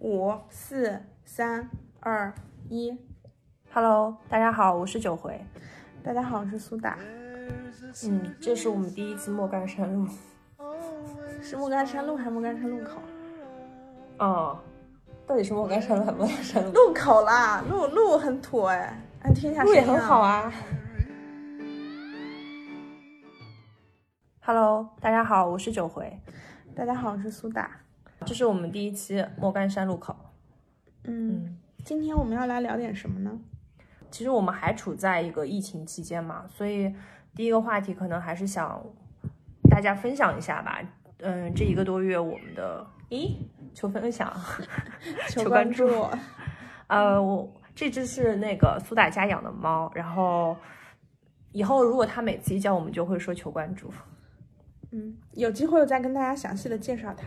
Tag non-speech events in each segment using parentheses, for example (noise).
五四三二一，Hello，大家好，我是九回。大家好，我是苏打。嗯，这是我们第一次莫干山路，(laughs) 是莫干山路还是莫干山路口？哦，到底是莫干山路还是莫干山路？路口啦，路路很土哎，按听一下路也很好啊。Hello，大家好，我是九回。大家好，我是苏打。这是我们第一期莫干山路口。嗯，今天我们要来聊点什么呢？其实我们还处在一个疫情期间嘛，所以第一个话题可能还是想大家分享一下吧。嗯，这一个多月我们的咦，求分享，(laughs) 求关注。呃，我这只是那个苏打家养的猫，然后以后如果它每次一叫，我们就会说求关注。嗯，有机会我再跟大家详细的介绍它。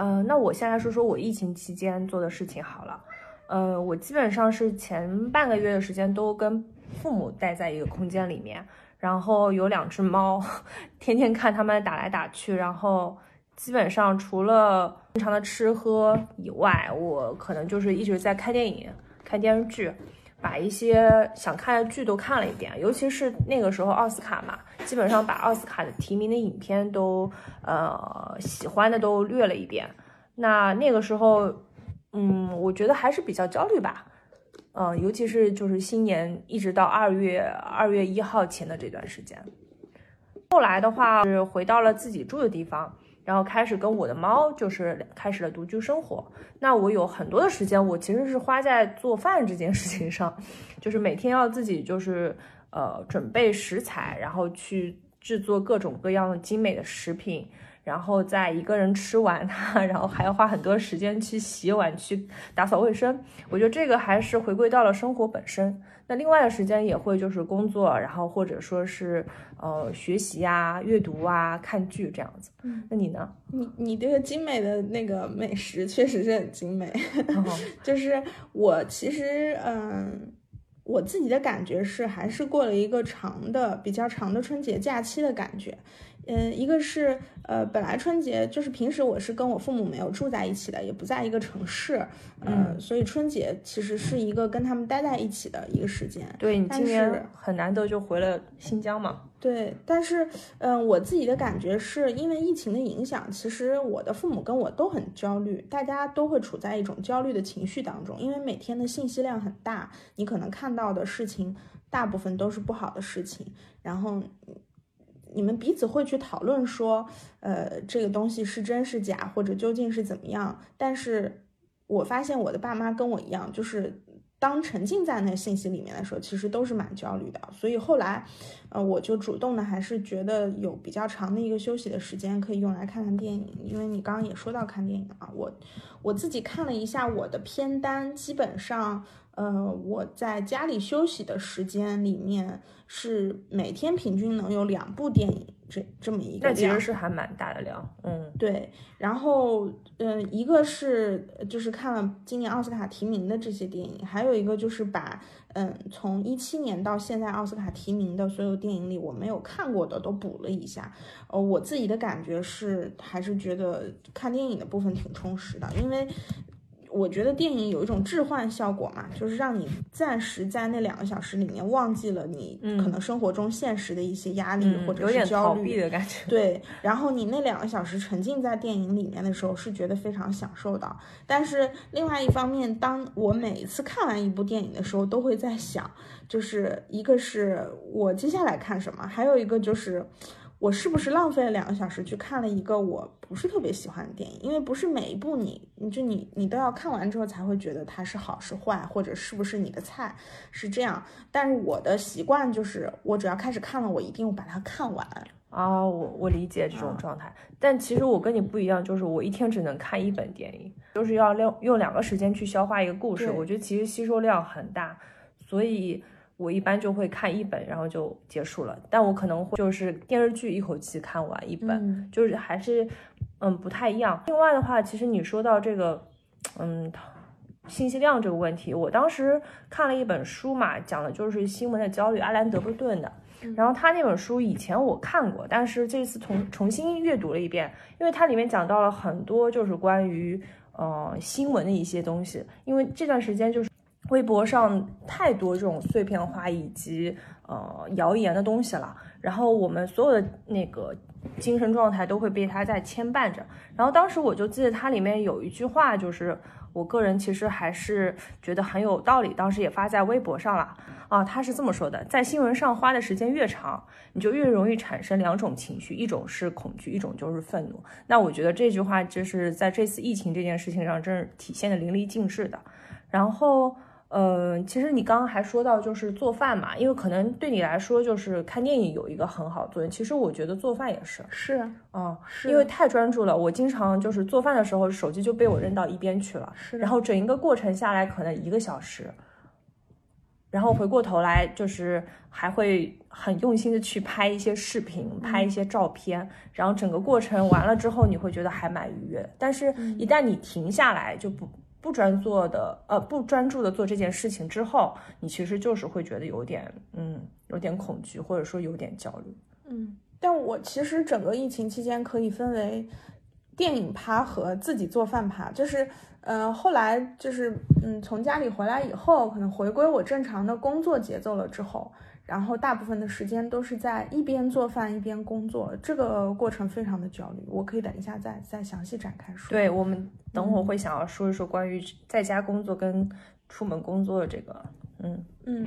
嗯，那我先来说说我疫情期间做的事情好了。呃，我基本上是前半个月的时间都跟父母待在一个空间里面，然后有两只猫，(laughs) 天天看他们打来打去，然后基本上除了正常的吃喝以外，我可能就是一直在看电影、看电视剧。把一些想看的剧都看了一遍，尤其是那个时候奥斯卡嘛，基本上把奥斯卡的提名的影片都，呃，喜欢的都略了一遍。那那个时候，嗯，我觉得还是比较焦虑吧，嗯，尤其是就是新年一直到二月二月一号前的这段时间。后来的话是回到了自己住的地方。然后开始跟我的猫就是开始了独居生活。那我有很多的时间，我其实是花在做饭这件事情上，就是每天要自己就是呃准备食材，然后去制作各种各样的精美的食品，然后再一个人吃完它，(laughs) 然后还要花很多时间去洗碗、去打扫卫生。我觉得这个还是回归到了生活本身。那另外的时间也会就是工作，然后或者说是呃学习啊、阅读啊、看剧这样子。嗯，那你呢？(laughs) 你你这个精美的那个美食确实是很精美。(laughs) 就是我其实嗯，我自己的感觉是还是过了一个长的、比较长的春节假期的感觉。嗯，一个是呃，本来春节就是平时我是跟我父母没有住在一起的，也不在一个城市，嗯，所以春节其实是一个跟他们待在一起的一个时间。对你今年很难得就回了新疆嘛？对，但是嗯，我自己的感觉是因为疫情的影响，其实我的父母跟我都很焦虑，大家都会处在一种焦虑的情绪当中，因为每天的信息量很大，你可能看到的事情大部分都是不好的事情，然后。你们彼此会去讨论说，呃，这个东西是真是假，或者究竟是怎么样？但是我发现我的爸妈跟我一样，就是当沉浸在那信息里面的时候，其实都是蛮焦虑的。所以后来，呃，我就主动的还是觉得有比较长的一个休息的时间可以用来看看电影。因为你刚刚也说到看电影啊，我我自己看了一下我的片单，基本上。呃，我在家里休息的时间里面是每天平均能有两部电影，这这么一个量，其实是还蛮大的量。嗯，对。然后，嗯，一个是就是看了今年奥斯卡提名的这些电影，还有一个就是把嗯从一七年到现在奥斯卡提名的所有电影里我没有看过的都补了一下。呃，我自己的感觉是还是觉得看电影的部分挺充实的，因为。我觉得电影有一种置换效果嘛，就是让你暂时在那两个小时里面忘记了你可能生活中现实的一些压力或者是焦虑的感觉。对，然后你那两个小时沉浸在电影里面的时候，是觉得非常享受的。但是另外一方面，当我每一次看完一部电影的时候，都会在想，就是一个是我接下来看什么，还有一个就是。我是不是浪费了两个小时去看了一个我不是特别喜欢的电影？因为不是每一部你，你就你你都要看完之后才会觉得它是好是坏，或者是不是你的菜，是这样。但是我的习惯就是，我只要开始看了，我一定把它看完。啊，我我理解这种状态。但其实我跟你不一样，就是我一天只能看一本电影，就是要用用两个时间去消化一个故事。我觉得其实吸收量很大，所以。我一般就会看一本，然后就结束了。但我可能会就是电视剧一口气看完一本，就是还是嗯不太一样。另外的话，其实你说到这个嗯信息量这个问题，我当时看了一本书嘛，讲的就是新闻的焦虑，阿兰德布顿的。然后他那本书以前我看过，但是这次重重新阅读了一遍，因为它里面讲到了很多就是关于。呃新闻的一些东西，因为这段时间就是微博上太多这种碎片化以及呃谣言的东西了，然后我们所有的那个精神状态都会被它在牵绊着。然后当时我就记得它里面有一句话，就是我个人其实还是觉得很有道理，当时也发在微博上了啊。他是这么说的：在新闻上花的时间越长，你就越容易产生两种情绪，一种是恐惧，一种就是愤怒。那我觉得这句话就是在这次疫情这件事情上，真是体现的淋漓尽致的。然后。呃，其实你刚刚还说到就是做饭嘛，因为可能对你来说就是看电影有一个很好作用。其实我觉得做饭也是，是啊，是因为太专注了，我经常就是做饭的时候手机就被我扔到一边去了，是然后整一个过程下来可能一个小时，然后回过头来就是还会很用心的去拍一些视频，拍一些照片，然后整个过程完了之后你会觉得还蛮愉悦。但是，一旦你停下来就不。不专做的，呃，不专注的做这件事情之后，你其实就是会觉得有点，嗯，有点恐惧，或者说有点焦虑。嗯，但我其实整个疫情期间可以分为电影趴和自己做饭趴，就是，呃，后来就是，嗯，从家里回来以后，可能回归我正常的工作节奏了之后，然后大部分的时间都是在一边做饭一边工作，这个过程非常的焦虑。我可以等一下再再详细展开说。对我们等会儿会想要说一说关于在家工作跟出门工作的这个，嗯。嗯，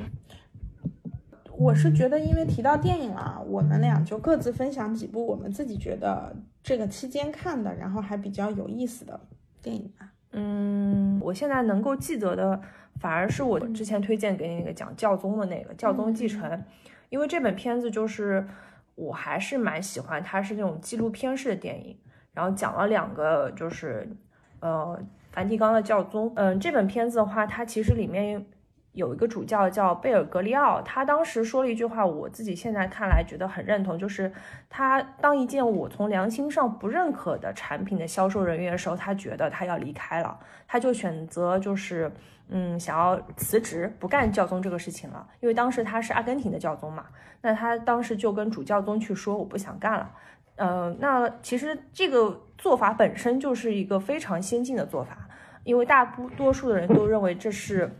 我是觉得，因为提到电影了，我们俩就各自分享几部我们自己觉得这个期间看的，然后还比较有意思的电影吧。嗯，我现在能够记得的，反而是我之前推荐给你那个讲教宗的那个《教宗继承》，因为这本片子就是我还是蛮喜欢，它是那种纪录片式的电影，然后讲了两个就是呃梵蒂冈的教宗。嗯，这本片子的话，它其实里面有一个主教叫贝尔格利奥，他当时说了一句话，我自己现在看来觉得很认同，就是他当一件我从良心上不认可的产品的销售人员的时候，他觉得他要离开了，他就选择就是嗯想要辞职，不干教宗这个事情了，因为当时他是阿根廷的教宗嘛，那他当时就跟主教宗去说我不想干了。呃，那其实这个做法本身就是一个非常先进的做法，因为大多多数的人都认为这是。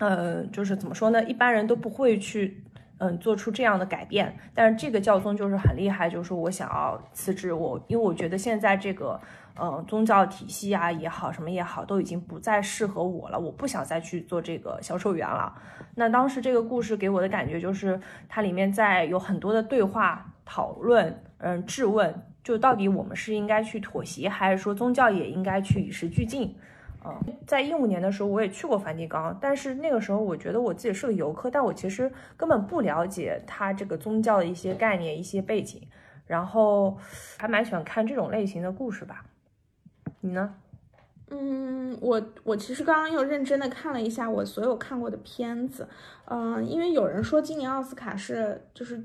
呃，就是怎么说呢？一般人都不会去，嗯，做出这样的改变。但是这个教宗就是很厉害，就是我想要辞职，我因为我觉得现在这个，呃，宗教体系啊也好，什么也好，都已经不再适合我了，我不想再去做这个销售员了。那当时这个故事给我的感觉就是，它里面在有很多的对话、讨论，嗯，质问，就到底我们是应该去妥协，还是说宗教也应该去与时俱进？嗯，在一五年的时候，我也去过梵蒂冈，但是那个时候我觉得我自己是个游客，但我其实根本不了解它这个宗教的一些概念、一些背景，然后还蛮喜欢看这种类型的故事吧。你呢？嗯，我我其实刚刚又认真的看了一下我所有看过的片子，嗯、因为有人说今年奥斯卡是就是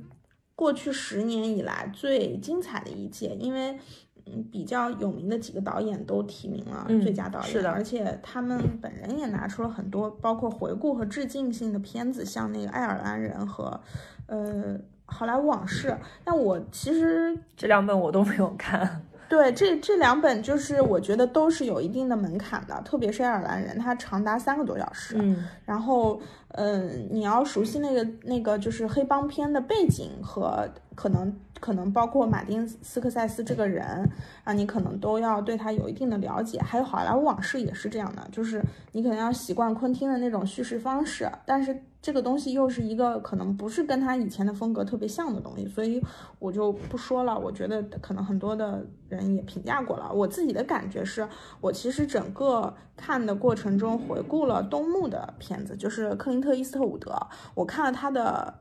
过去十年以来最精彩的一届，因为嗯比较有名的几个导演都提名了嗯最佳导演，是的而且他们本人也拿出了很多包括回顾和致敬性的片子，像那个《爱尔兰人》和呃《好莱坞往事》。但我其实这两本我都没有看。对，这这两本就是我觉得都是有一定的门槛的，特别是爱尔兰人，他长达三个多小时。嗯然后，嗯，你要熟悉那个那个就是黑帮片的背景和可能可能包括马丁斯科塞斯这个人啊，你可能都要对他有一定的了解。还有好莱坞往事也是这样的，就是你可能要习惯昆汀的那种叙事方式，但是这个东西又是一个可能不是跟他以前的风格特别像的东西，所以我就不说了。我觉得可能很多的人也评价过了，我自己的感觉是我其实整个看的过程中回顾了东木的片子，就是克林特·伊斯特伍德，我看了他的。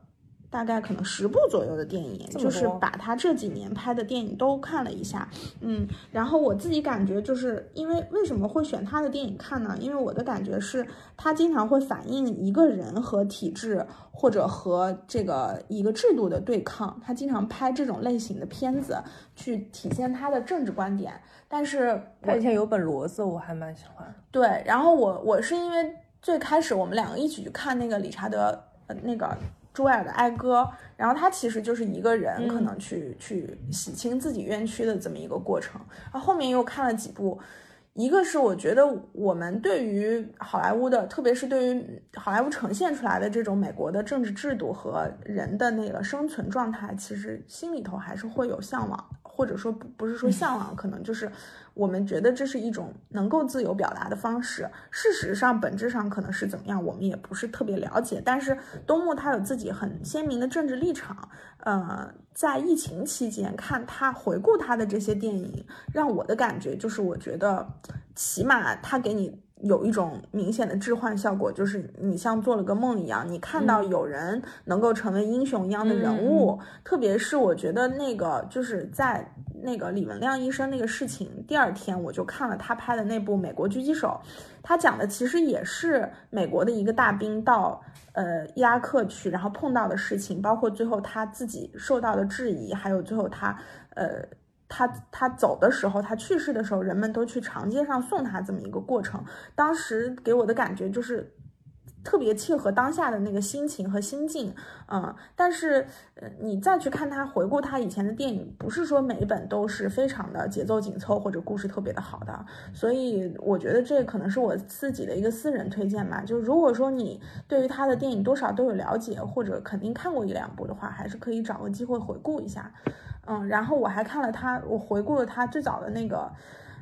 大概可能十部左右的电影，就是把他这几年拍的电影都看了一下，嗯，然后我自己感觉就是因为为什么会选他的电影看呢？因为我的感觉是他经常会反映一个人和体制或者和这个一个制度的对抗，他经常拍这种类型的片子去体现他的政治观点。但是他以前有本骡子，我还蛮喜欢。对，然后我我是因为最开始我们两个一起去看那个理查德呃那个朱维尔的哀歌，然后他其实就是一个人可能去、去洗清自己冤屈的这么一个过程，然后后面又看了几部。一个是我觉得我们对于好莱坞的，特别是对于好莱坞呈现出来的这种美国的政治制度和人的那个生存状态，其实心里头还是会有向往，或者说不不是说向往，可能就是我们觉得这是一种能够自由表达的方式。事实上，本质上可能是怎么样，我们也不是特别了解。但是东木他有自己很鲜明的政治立场，呃，在疫情期间看他回顾他的这些电影，让我的感觉就是，我觉得。起码他给你有一种明显的置换效果，就是你像做了个梦一样，你看到有人能够成为英雄一样的人物。特别是我觉得那个就是在那个李文亮医生那个事情第二天，我就看了他拍的那部《美国狙击手》，他讲的其实也是美国的一个大兵到呃伊拉克去，然后碰到的事情，包括最后他自己受到的质疑，还有最后他呃。他他走的时候，他去世的时候，人们都去长街上送他，这么一个过程，当时给我的感觉就是特别切合当下的那个心情和心境，嗯，但是呃，你再去看他回顾他以前的电影，不是说每一本都是非常的节奏紧凑或者故事特别的好的，所以我觉得这可能是我自己的一个私人推荐吧。就如果说你对于他的电影多少都有了解，或者肯定看过一两部的话，还是可以找个机会回顾一下。嗯，然后我还看了他，我回顾了他最早的那个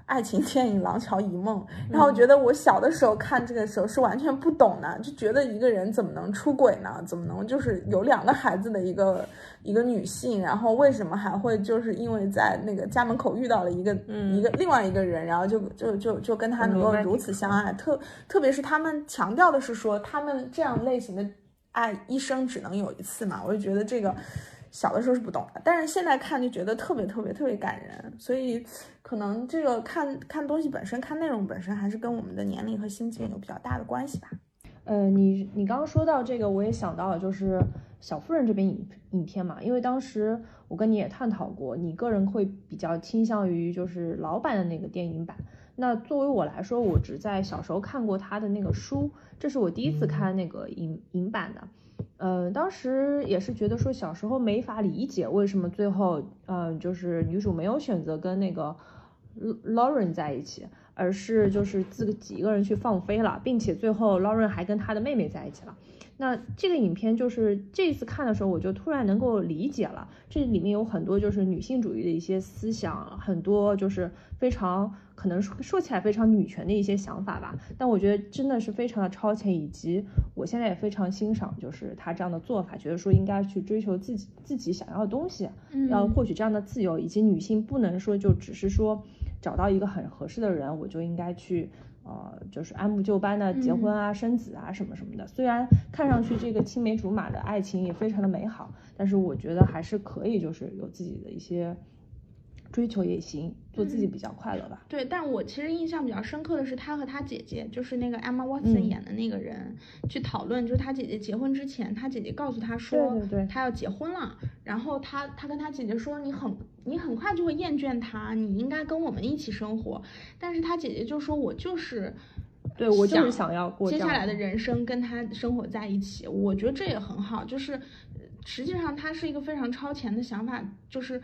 爱情电影《廊桥遗梦》，然后我觉得我小的时候看这个时候是完全不懂的，就觉得一个人怎么能出轨呢？怎么能就是有两个孩子的一个一个女性，然后为什么还会就是因为在那个家门口遇到了一个嗯一个另外一个人，然后就就就就跟他能够如此相爱？特特别是他们强调的是说他们这样类型的爱一生只能有一次嘛，我就觉得这个。小的时候是不懂的，但是现在看就觉得特别特别特别感人，所以可能这个看看东西本身，看内容本身，还是跟我们的年龄和心境有比较大的关系吧。呃，你你刚刚说到这个，我也想到了，就是小妇人这边影影片嘛，因为当时我跟你也探讨过，你个人会比较倾向于就是老版的那个电影版。那作为我来说，我只在小时候看过他的那个书，这是我第一次看那个影影版的。呃，当时也是觉得说小时候没法理解为什么最后，嗯，就是女主没有选择跟那个 Lauren 在一起，而是就是自己一个人去放飞了，并且最后 Lauren 还跟他的妹妹在一起了。那这个影片就是这次看的时候，我就突然能够理解了，这里面有很多就是女性主义的一些思想，很多就是非常。可能说说起来非常女权的一些想法吧，但我觉得真的是非常的超前，以及我现在也非常欣赏，就是她这样的做法，觉得说应该去追求自己自己想要的东西，要获取这样的自由，以及女性不能说就只是说找到一个很合适的人，我就应该去呃就是按部就班的结婚啊、生子啊什么什么的。虽然看上去这个青梅竹马的爱情也非常的美好，但是我觉得还是可以就是有自己的一些。追求也行，做自己比较快乐吧。对，但我其实印象比较深刻的是他和他姐姐，就是那个 Emma Watson 演的那个人，去讨论，就是他姐姐结婚之前，他姐姐告诉他说，对对对，他要结婚了。然后他他跟他姐姐说，你很你很快就会厌倦他，你应该跟我们一起生活。但是他姐姐就说，我就是，对我就是想要过接下来的人生跟他生活在一起。我觉得这也很好，就是实际上他是一个非常超前的想法，就是。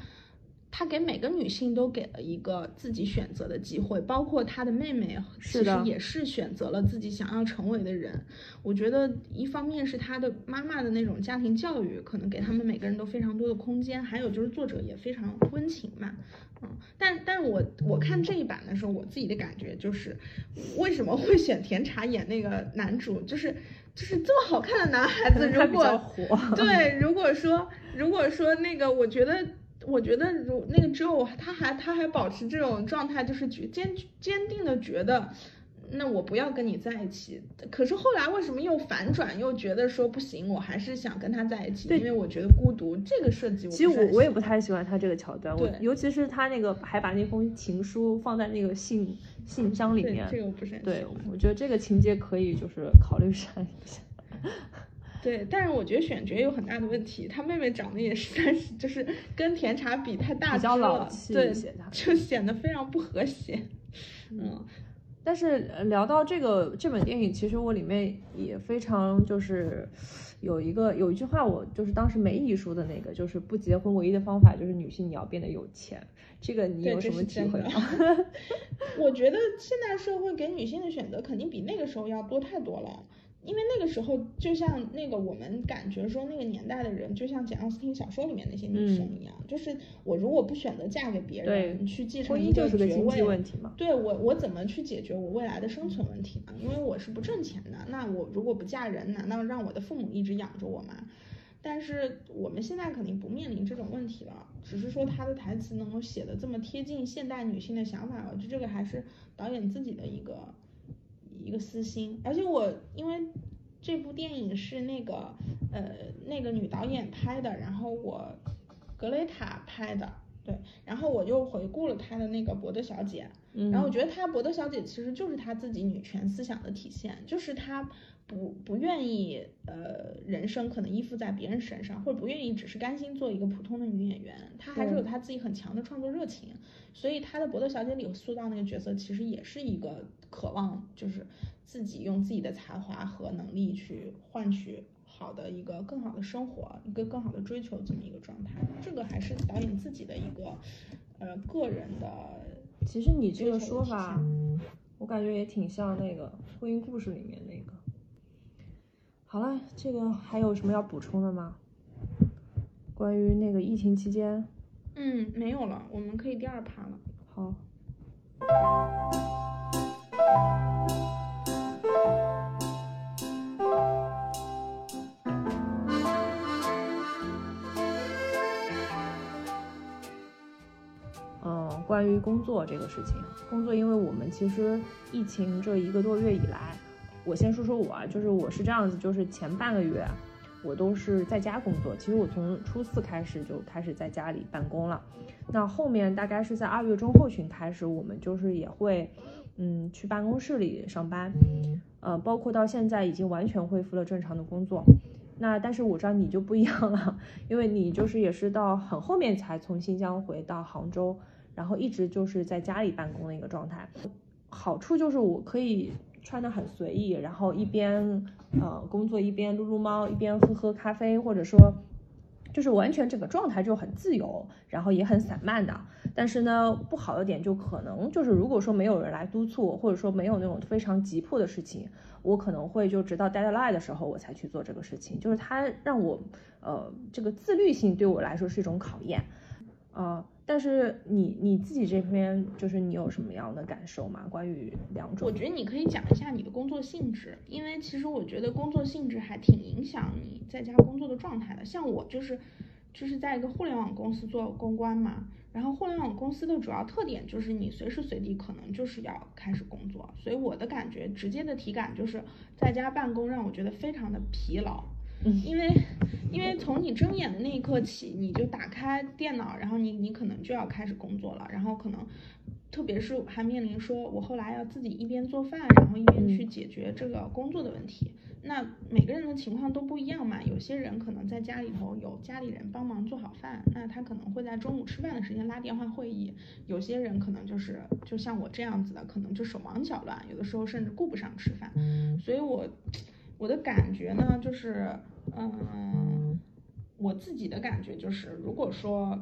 他给每个女性都给了一个自己选择的机会，包括他的妹妹，其实也是选择了自己想要成为的人。我觉得一方面是他的妈妈的那种家庭教育，可能给他们每个人都非常多的空间，还有就是作者也非常温情嘛。嗯，但但我我看这一版的时候，我自己的感觉就是，为什么会选甜茶演那个男主？就是就是这么好看的男孩子，如果对，如果说如果说那个，我觉得。我觉得，如那个只有他还他还保持这种状态，就是坚坚坚定的觉得，那我不要跟你在一起。可是后来为什么又反转，又觉得说不行，我还是想跟他在一起，因为我觉得孤独这个设计。其实我我也不太喜欢他这个桥段，我尤其是他那个还把那封情书放在那个信信箱里面，这个我不是很对，我觉得这个情节可以就是考虑删一下。(laughs) 对，但是我觉得选角有很大的问题，他妹妹长得也实在是就是跟甜茶比太大只了，对，就显得非常不和谐。嗯，但是聊到这个这本电影，其实我里面也非常就是有一个有一句话，我就是当时没遗书的那个，就是不结婚唯一的方法就是女性你要变得有钱。这个你有什么体会吗？(laughs) 我觉得现代社会给女性的选择肯定比那个时候要多太多了。因为那个时候，就像那个我们感觉说，那个年代的人，就像简奥斯汀小说里面那些女生一样，就是我如果不选择嫁给别人，去继承一个爵位，对我我怎么去解决我未来的生存问题呢？因为我是不挣钱的，那我如果不嫁人，难道让我的父母一直养着我吗？但是我们现在肯定不面临这种问题了，只是说他的台词能够写的这么贴近现代女性的想法，我觉得这个还是导演自己的一个。一个私心，而且我因为这部电影是那个呃那个女导演拍的，然后我格雷塔拍的，对，然后我就回顾了她的那个《博德小姐》，然后我觉得她《博德小姐》其实就是她自己女权思想的体现，就是她。不不愿意，呃，人生可能依附在别人身上，或者不愿意只是甘心做一个普通的女演员，她还是有她自己很强的创作热情。所以她的《伯德小姐》里塑造那个角色，其实也是一个渴望，就是自己用自己的才华和能力去换取好的一个更好的生活，一个更好的追求这么一个状态。这个还是导演自己的一个，呃，个人的。其实你这个说法，我感觉也挺像那个《婚姻故事》里面那个。好了，这个还有什么要补充的吗？关于那个疫情期间，嗯，没有了，我们可以第二趴了。好。嗯，关于工作这个事情，工作，因为我们其实疫情这一个多月以来。我先说说我啊，就是我是这样子，就是前半个月我都是在家工作。其实我从初四开始就开始在家里办公了。那后面大概是在二月中后旬开始，我们就是也会嗯去办公室里上班，呃，包括到现在已经完全恢复了正常的工作。那但是我知道你就不一样了，因为你就是也是到很后面才从新疆回到杭州，然后一直就是在家里办公的一个状态。好处就是我可以。穿的很随意，然后一边呃工作一边撸撸猫，一边喝喝咖啡，或者说就是完全整个状态就很自由，然后也很散漫的。但是呢，不好的点就可能就是如果说没有人来督促，或者说没有那种非常急迫的事情，我可能会就直到 deadline 的时候我才去做这个事情。就是它让我呃这个自律性对我来说是一种考验，啊。但是你你自己这边就是你有什么样的感受吗？关于两种，我觉得你可以讲一下你的工作性质，因为其实我觉得工作性质还挺影响你在家工作的状态的。像我就是就是在一个互联网公司做公关嘛，然后互联网公司的主要特点就是你随时随地可能就是要开始工作，所以我的感觉直接的体感就是在家办公让我觉得非常的疲劳。因为，因为从你睁眼的那一刻起，你就打开电脑，然后你你可能就要开始工作了，然后可能，特别是还面临说，我后来要自己一边做饭，然后一边去解决这个工作的问题。那每个人的情况都不一样嘛，有些人可能在家里头有家里人帮忙做好饭，那他可能会在中午吃饭的时间拉电话会议。有些人可能就是就像我这样子的，可能就手忙脚乱，有的时候甚至顾不上吃饭。所以我。我的感觉呢，就是，嗯，我自己的感觉就是，如果说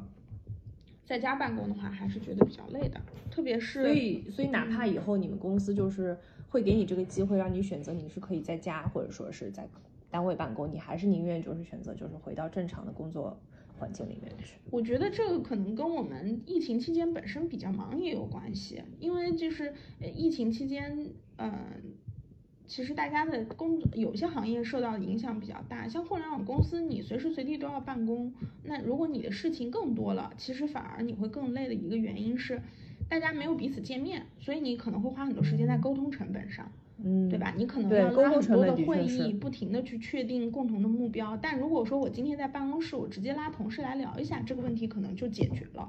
在家办公的话，还是觉得比较累的，特别是所以，所以哪怕以后你们公司就是会给你这个机会，让你选择你是可以在家或者说是在单位办公，你还是宁愿就是选择就是回到正常的工作环境里面去。我觉得这个可能跟我们疫情期间本身比较忙也有关系，因为就是疫情期间，嗯。其实大家的工作有些行业受到的影响比较大，像互联网公司，你随时随地都要办公。那如果你的事情更多了，其实反而你会更累的一个原因是，大家没有彼此见面，所以你可能会花很多时间在沟通成本上。嗯，对吧？你可能要拉很通成本多的会议，不停的去确定共同的目标。但如果说我今天在办公室，我直接拉同事来聊一下这个问题，可能就解决了。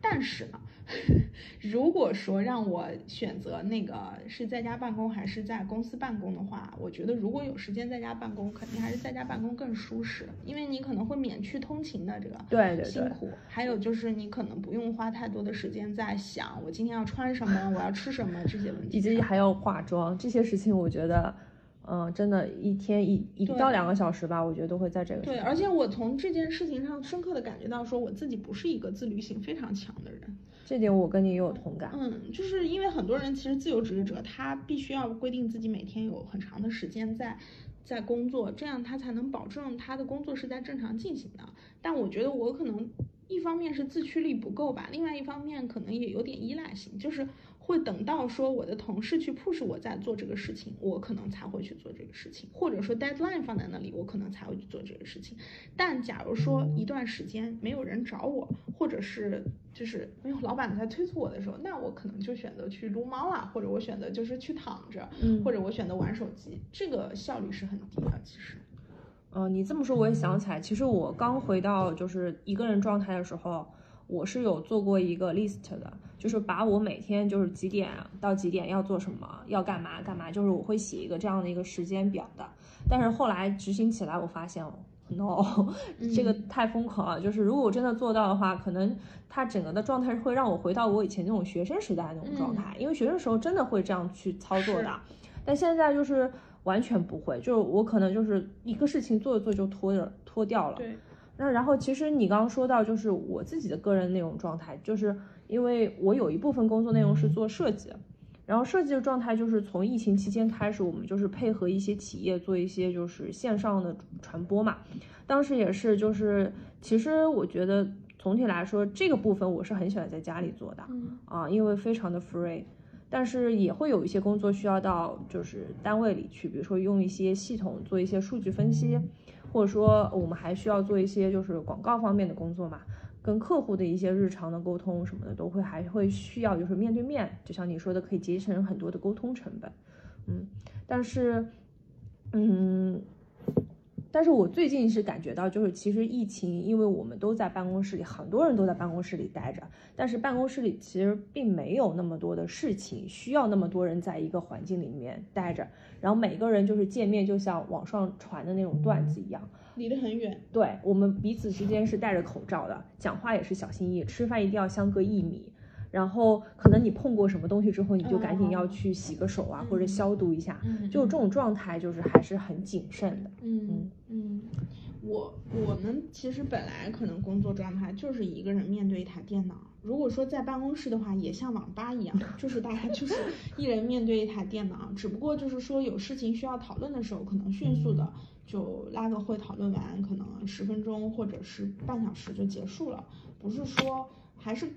但是呢，(laughs) 如果说让我选择那个是在家办公还是在公司办公的话，我觉得如果有时间在家办公，肯定还是在家办公更舒适，因为你可能会免去通勤的这个对辛苦，还有就是你可能不用花太多的时间在想我今天要穿什么，我要吃什么这些问题以。及还要化妆这些事情，我觉得，嗯、真的，一天一一对到两个小时吧，我觉得都会在这个对，而且我从这件事情上深刻的感觉到，说我自己不是一个自律性非常强的人。这点我跟你也有同感。嗯，就是因为很多人其实自由职业者，他必须要规定自己每天有很长的时间在在工作，这样他才能保证他的工作是在正常进行的。但我觉得我可能一方面是自驱力不够吧，另外一方面可能也有点依赖性，就是会等到说我的同事去 push 我在做这个事情，我可能才会去做这个事情，或者说 deadline 放在那里，我可能才会去做这个事情。但假如说一段时间没有人找我，或者是就是没有老板在催促我的时候，那我可能就选择去撸猫啊，或者我选择就是去躺着，嗯或者我选择玩手机，这个效率是很低的。其实，嗯、你这么说我也想起来，其实我刚回到就是一个人状态的时候，我是有做过一个 list 的，就是把我每天就是几点到几点要做什么，要干嘛干嘛，就是我会写一个这样的一个时间表的。但是后来执行起来，我发现。(laughs) no，这个太疯狂了。就是如果我真的做到的话，可能它整个的状态会让我回到我以前那种学生时代那种状态，因为学生时候真的会这样去操作的。但现在就是完全不会，就是我可能就是一个事情做着做就拖着拖掉了。对，那然后其实你刚刚说到，就是我自己的个人内容状态，就是因为我有一部分工作内容是做设计，然后设计的状态就是从疫情期间开始，我们就是配合一些企业做一些就是线上的传播嘛。当时也是就是，其实我觉得总体来说这个部分我是很喜欢在家里做的，嗯啊，因为非常的 free。但是也会有一些工作需要到就是单位里去，比如说用一些系统做一些数据分析，或者说我们还需要做一些就是广告方面的工作嘛，跟客户的一些日常的沟通什么的都会还会需要就是面对面，就像你说的可以节省很多的沟通成本，嗯，但是嗯。但是我最近是感觉到，就是其实疫情，因为我们都在办公室里，很多人都在办公室里待着，但是办公室里其实并没有那么多的事情需要那么多人在一个环境里面待着，然后每个人就是见面就像网上传的那种段子一样，离得很远。对我们彼此之间是戴着口罩的，讲话也是小心翼翼，吃饭一定要相隔一米。然后可能你碰过什么东西之后，你就赶紧要去洗个手啊，或者消毒一下。嗯就这种状态，就是还是很谨慎的。嗯嗯，我我们其实本来可能工作状态就是一个人面对一台电脑。如果说在办公室的话，也像网吧一样，就是大家 (laughs) 就是一人面对一台电脑，只不过就是说有事情需要讨论的时候，可能迅速的就拉个会讨论完，可能十分钟或者是半小时就结束了，不是说还是。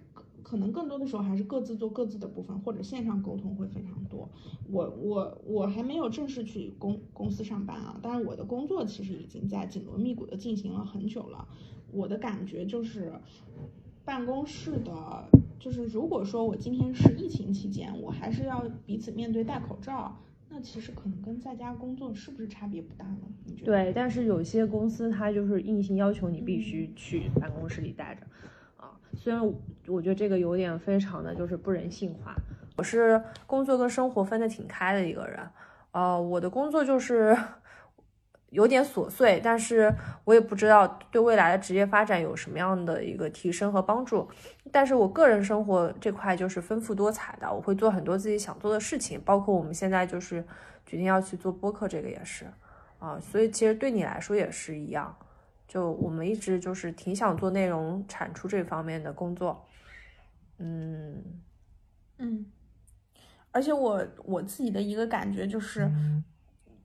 可能更多的时候还是各自做各自的部分，或者线上沟通会非常多。我我我还没有正式去公公司上班啊，但是我的工作其实已经在紧锣密鼓的进行了很久了。我的感觉就是，办公室的，就是如果说我今天是疫情期间，我还是要彼此面对戴口罩，那其实可能跟在家工作是不是差别不大呢？对，但是有些公司它就是硬性要求你必须去办公室里待着。虽然我觉得这个有点非常的就是不人性化，我是工作跟生活分得挺开的一个人，呃，我的工作就是 (laughs) 有点琐碎，但是我也不知道对未来的职业发展有什么样的一个提升和帮助。但是我个人生活这块就是丰富多彩的，我会做很多自己想做的事情，包括我们现在就是决定要去做播客，这个也是啊，所以其实对你来说也是一样。就我们一直就是挺想做内容产出这方面的工作，嗯。嗯，而且我我自己的一个感觉就是，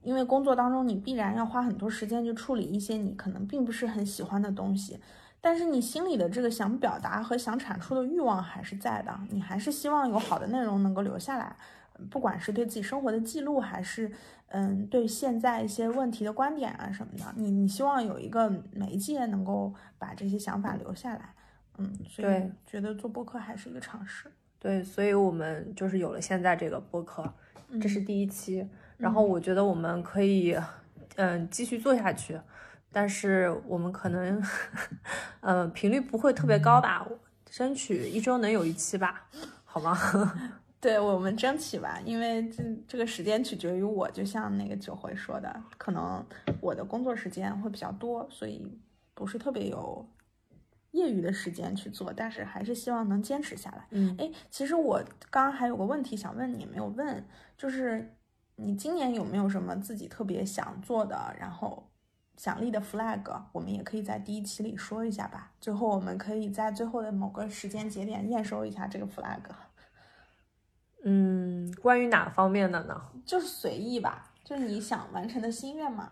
因为工作当中你必然要花很多时间去处理一些你可能并不是很喜欢的东西，但是你心里的这个想表达和想产出的欲望还是在的，你还是希望有好的内容能够留下来，不管是对自己生活的记录，还是。嗯，对现在一些问题的观点啊什么的，你你希望有一个媒介能够把这些想法留下来，嗯，所以觉得做播客还是一个尝试。对，所以我们就是有了现在这个播客，嗯这是第一期。然后我觉得我们可以，嗯，继续做下去，但是我们可能，呃，频率不会特别高吧，争取一周能有一期吧，好吗？(laughs) 对我们争取吧，因为这这个时间取决于我，就像那个九回说的，可能我的工作时间会比较多，所以不是特别有业余的时间去做，但是还是希望能坚持下来。嗯，哎，其实我刚刚还有个问题想问你，没有问，就是你今年有没有什么自己特别想做的，然后想立的 flag？我们也可以在第一期里说一下吧。最后我们可以在最后的某个时间节点验收一下这个 flag。嗯，关于哪方面的呢？就是随意吧，就是你想完成的心愿嘛。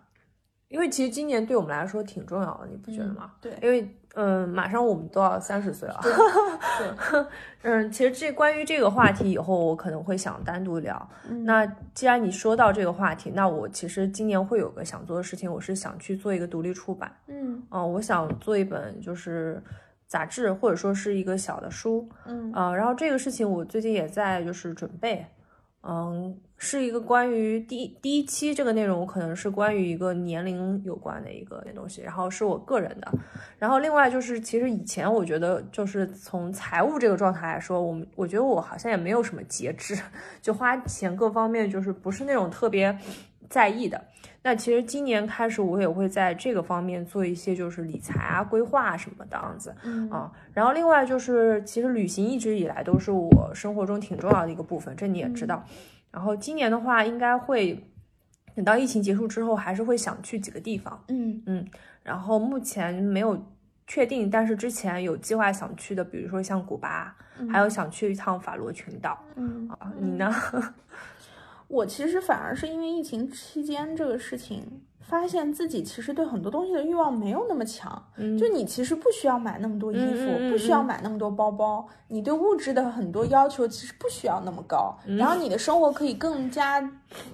因为其实今年对我们来说挺重要的，你不觉得吗？对，因为嗯，马上我们都要三十岁了。对，(laughs) 嗯，其实这关于这个话题以后我可能会想单独聊。嗯那既然你说到这个话题，那我其实今年会有个想做的事情，我是想去做一个独立出版。嗯嗯、我想做一本就是杂志或者说是一个小的书。嗯呃，然后这个事情我最近也在就是准备，嗯，是一个关于第一第一期这个内容，可能是关于一个年龄有关的一个东西，然后是我个人的，然后另外就是其实以前我觉得就是从财务这个状态来说，我们我觉得我好像也没有什么节制，(laughs) 就花钱各方面就是不是那种特别在意的。那其实今年开始，我也会在这个方面做一些就是理财啊、规划啊什么的样子。嗯啊，然后另外就是，其实旅行一直以来都是我生活中挺重要的一个部分，这你也知道。然后今年的话，应该会等到疫情结束之后，还是会想去几个地方。嗯然后目前没有确定，但是之前有计划想去的，比如说像古巴，还有想去一趟法罗群岛。嗯，啊，你呢？(laughs) 我其实反而是因为疫情期间这个事情，发现自己其实对很多东西的欲望没有那么强。嗯就你其实不需要买那么多衣服，不需要买那么多包包，你对物质的很多要求其实不需要那么高，嗯然后你的生活可以更加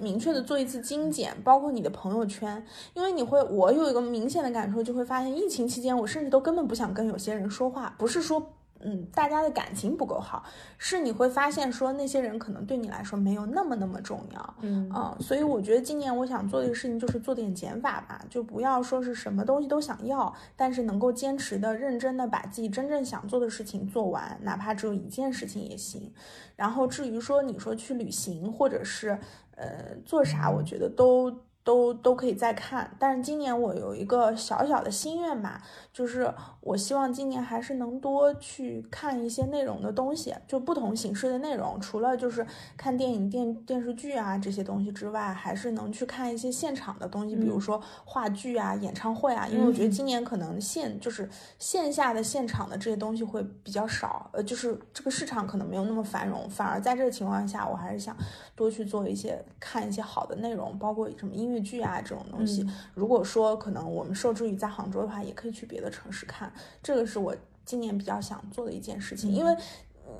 明确的做一次精简，包括你的朋友圈，因为你会，我有一个明显的感受，就会发现疫情期间，我甚至都根本不想跟有些人说话，不是说。嗯，大家的感情不够好，是你会发现说那些人可能对你来说没有那么那么重要，嗯嗯，所以我觉得今年我想做的事情就是做点减法吧，就不要说是什么东西都想要，但是能够坚持的、认真的把自己真正想做的事情做完，哪怕只有一件事情也行。然后至于说你说去旅行或者是呃做啥，我觉得都。都都可以再看，但是今年我有一个小小的心愿吧，就是我希望今年还是能多去看一些内容的东西，就不同形式的内容，除了就是看电影、电电视剧啊这些东西之外，还是能去看一些现场的东西，比如说话剧啊、演唱会啊，因为我觉得今年可能线就是线下的现场的这些东西会比较少，呃，就是这个市场可能没有那么繁荣，反而在这个情况下，我还是想多去做一些看一些好的内容，包括什么音乐剧啊这种东西。如果说可能我们受制于在杭州的话，也可以去别的城市看，这个是我今年比较想做的一件事情，因为。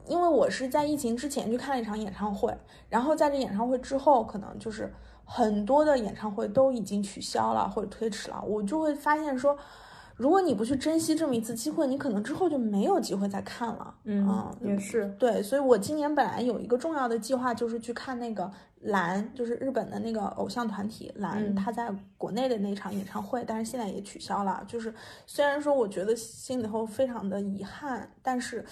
因为我是在疫情之前去看了一场演唱会，然后在这演唱会之后，可能就是很多的演唱会都已经取消了或者推迟了，我就会发现说，如果你不去珍惜这么一次机会，你可能之后就没有机会再看了。嗯，也是。对，所以我今年本来有一个重要的计划，就是去看那个蓝，就是日本的那个偶像团体蓝，嗯他在国内的那场演唱会，但是现在也取消了。就是虽然说我觉得心里头非常的遗憾，但是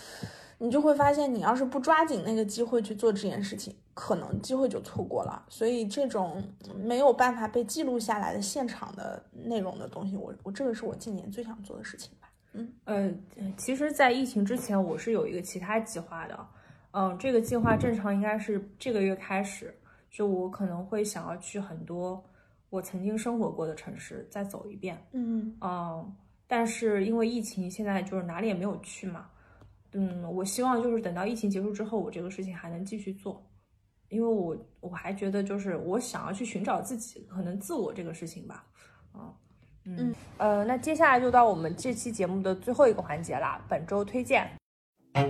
你就会发现，你要是不抓紧那个机会去做这件事情，可能机会就错过了。所以这种没有办法被记录下来的现场的内容的东西，我我这个是我今年最想做的事情吧。嗯呃，其实，在疫情之前，我是有一个其他计划的。嗯、这个计划正常应该是这个月开始，就我可能会想要去很多我曾经生活过的城市再走一遍。嗯嗯，但是因为疫情，现在就是哪里也没有去嘛。嗯，我希望就是等到疫情结束之后，我这个事情还能继续做，因为我我还觉得就是我想要去寻找自己可能自我这个事情吧。啊，嗯呃，那接下来就到我们这期节目的最后一个环节啦，本周推荐。呃，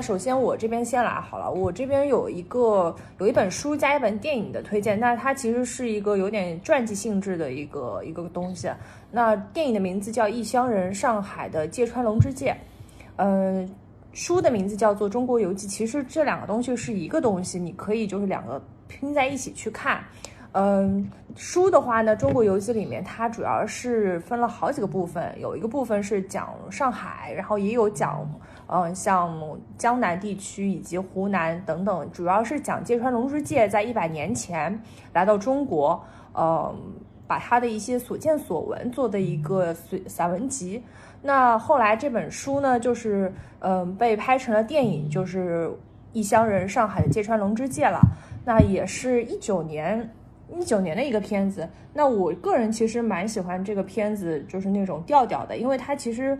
首先我这边先来好了，我这边有一个有一本书加一本电影的推荐，那它其实是一个有点传记性质的一个一个东西。那电影的名字叫《异乡人：上海的芥川龙之介》，嗯，书的名字叫做《中国游记》。其实这两个东西是一个东西，你可以就是两个拼在一起去看。嗯，书的话呢，《中国游记》里面它主要是分了好几个部分，有一个部分是讲上海，然后也有讲，嗯，像江南地区以及湖南等等，主要是讲芥川龙之介在一百年前来到中国，嗯，把他的一些所见所闻做的一个散散文集。那后来这本书呢，就是嗯被拍成了电影，就是《异乡人：上海的芥川龙之介》了。那也是一九年。一九年的一个片子，那我个人其实蛮喜欢这个片子，就是那种调调的，因为它其实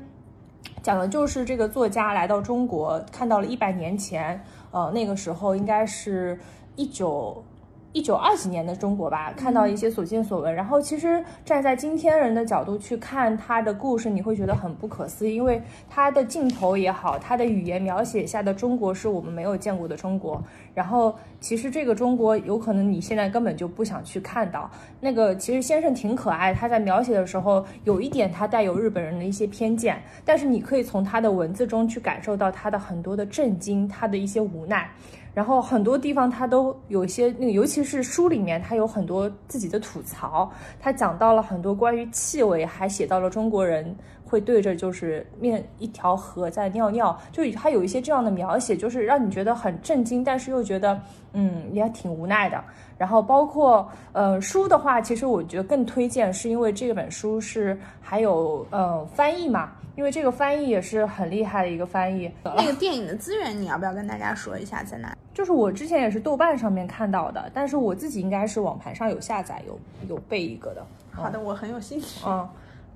讲的就是这个作家来到中国，看到了一百年前，呃，那个时候应该是一九。一九二几年的中国吧，看到一些所见所闻，然后其实站在今天人的角度去看他的故事，你会觉得很不可思议，因为他的镜头也好，他的语言描写下的中国是我们没有见过的中国。然后其实这个中国有可能你现在根本就不想去看到。那个其实先生挺可爱，他在描写的时候有一点他带有日本人的一些偏见，但是你可以从他的文字中去感受到他的很多的震惊，他的一些无奈。然后很多地方他都有一些那个，尤其是书里面，他有很多自己的吐槽。他讲到了很多关于气味，还写到了中国人会对着就是面一条河在尿尿，就他有一些这样的描写，就是让你觉得很震惊，但是又觉得嗯也挺无奈的。然后包括呃书的话，其实我觉得更推荐，是因为这本书是还有呃翻译嘛。因为这个翻译也是很厉害的一个翻译。那个电影的资源你要不要跟大家说一下在哪？就是我之前也是豆瓣上面看到的，但是我自己应该是网盘上有下载，有有备一个的。好的，我很有兴趣。嗯，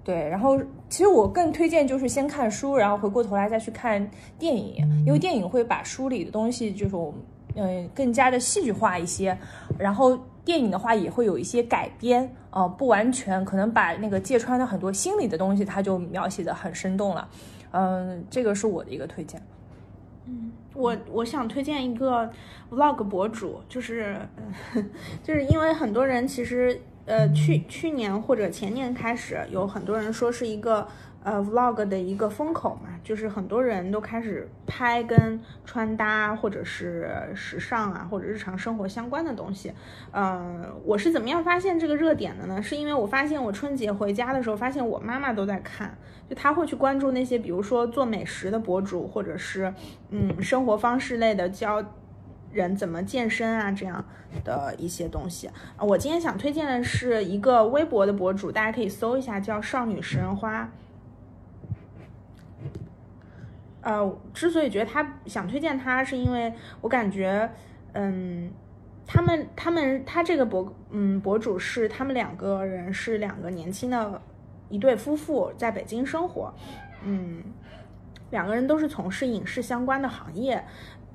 对。然后其实我更推荐就是先看书，然后回过头来再去看电影，因为电影会把书里的东西就是嗯更加的戏剧化一些，然后。电影的话也会有一些改编，呃，不完全，可能把那个芥川的很多心理的东西，他就描写的很生动了，嗯，这个是我的一个推荐。嗯，我我想推荐一个 vlog 博主，就是，(laughs) 就是因为很多人其实，呃，去去年或者前年开始，有很多人说是一个。呃，vlog 的一个风口嘛，就是很多人都开始拍跟穿搭或者是时尚啊，或者日常生活相关的东西。呃，我是怎么样发现这个热点的呢？是因为我发现我春节回家的时候，发现我妈妈都在看，就她会去关注那些，比如说做美食的博主，或者是嗯生活方式类的，教人怎么健身啊这样的一些东西。我今天想推荐的是一个微博的博主，大家可以搜一下，叫少女食人花。呃，之所以觉得他想推荐他，是因为我感觉，嗯，他们他们他这个博嗯博主是他们两个人是两个年轻的一对夫妇，在北京生活，嗯，两个人都是从事影视相关的行业。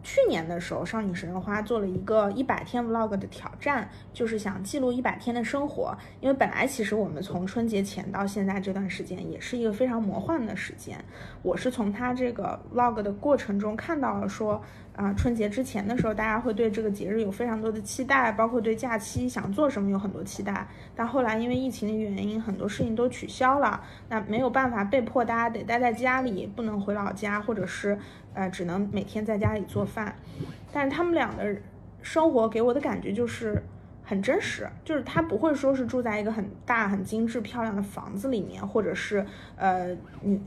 去年的时候，少女食人花做了一个一百天 vlog 的挑战，就是想记录一百天的生活。因为本来其实我们从春节前到现在这段时间，也是一个非常魔幻的时间。我是从他这个 vlog 的过程中看到了说。啊，春节之前的时候，大家会对这个节日有非常多的期待，包括对假期想做什么有很多期待。但后来因为疫情的原因，很多事情都取消了，那没有办法，被迫大家得待在家里，不能回老家，或者是呃，只能每天在家里做饭。但是他们俩的生活给我的感觉就是很真实，就是他不会说是住在一个很大、很精致、漂亮的房子里面，或者是呃，你。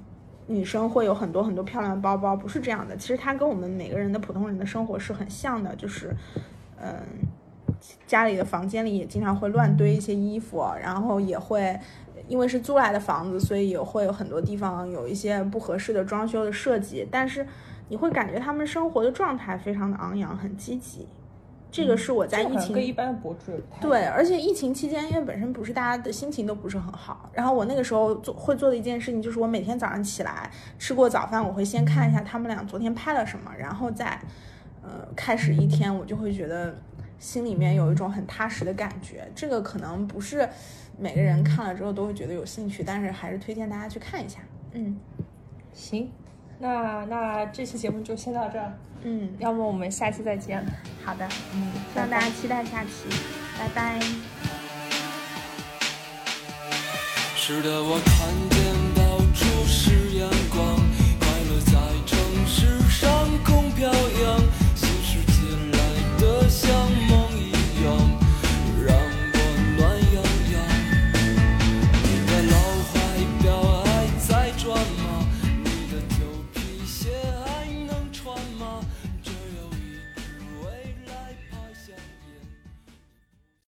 女生会有很多很多漂亮的包包，不是这样的。其实她跟我们每个人的普通人的生活是很像的，就是，嗯，家里的房间里也经常会乱堆一些衣服，然后也会因为是租来的房子，所以也会有很多地方有一些不合适的装修的设计。但是你会感觉他们生活的状态非常的昂扬，很积极。这个是我在疫情跟一般博主对，而且疫情期间，因为本身不是大家的心情都不是很好，然后我那个时候做会做的一件事情，就是我每天早上起来吃过早饭，我会先看一下他们俩昨天拍了什么，然后再呃开始一天，我就会觉得心里面有一种很踏实的感觉。这个可能不是每个人看了之后都会觉得有兴趣，但是还是推荐大家去看一下。嗯，行。那那这期节目就先到这儿。嗯，要么我们下期再见。好的，嗯，希望大家期待下期，拜拜。是的，我看见到处是阳光。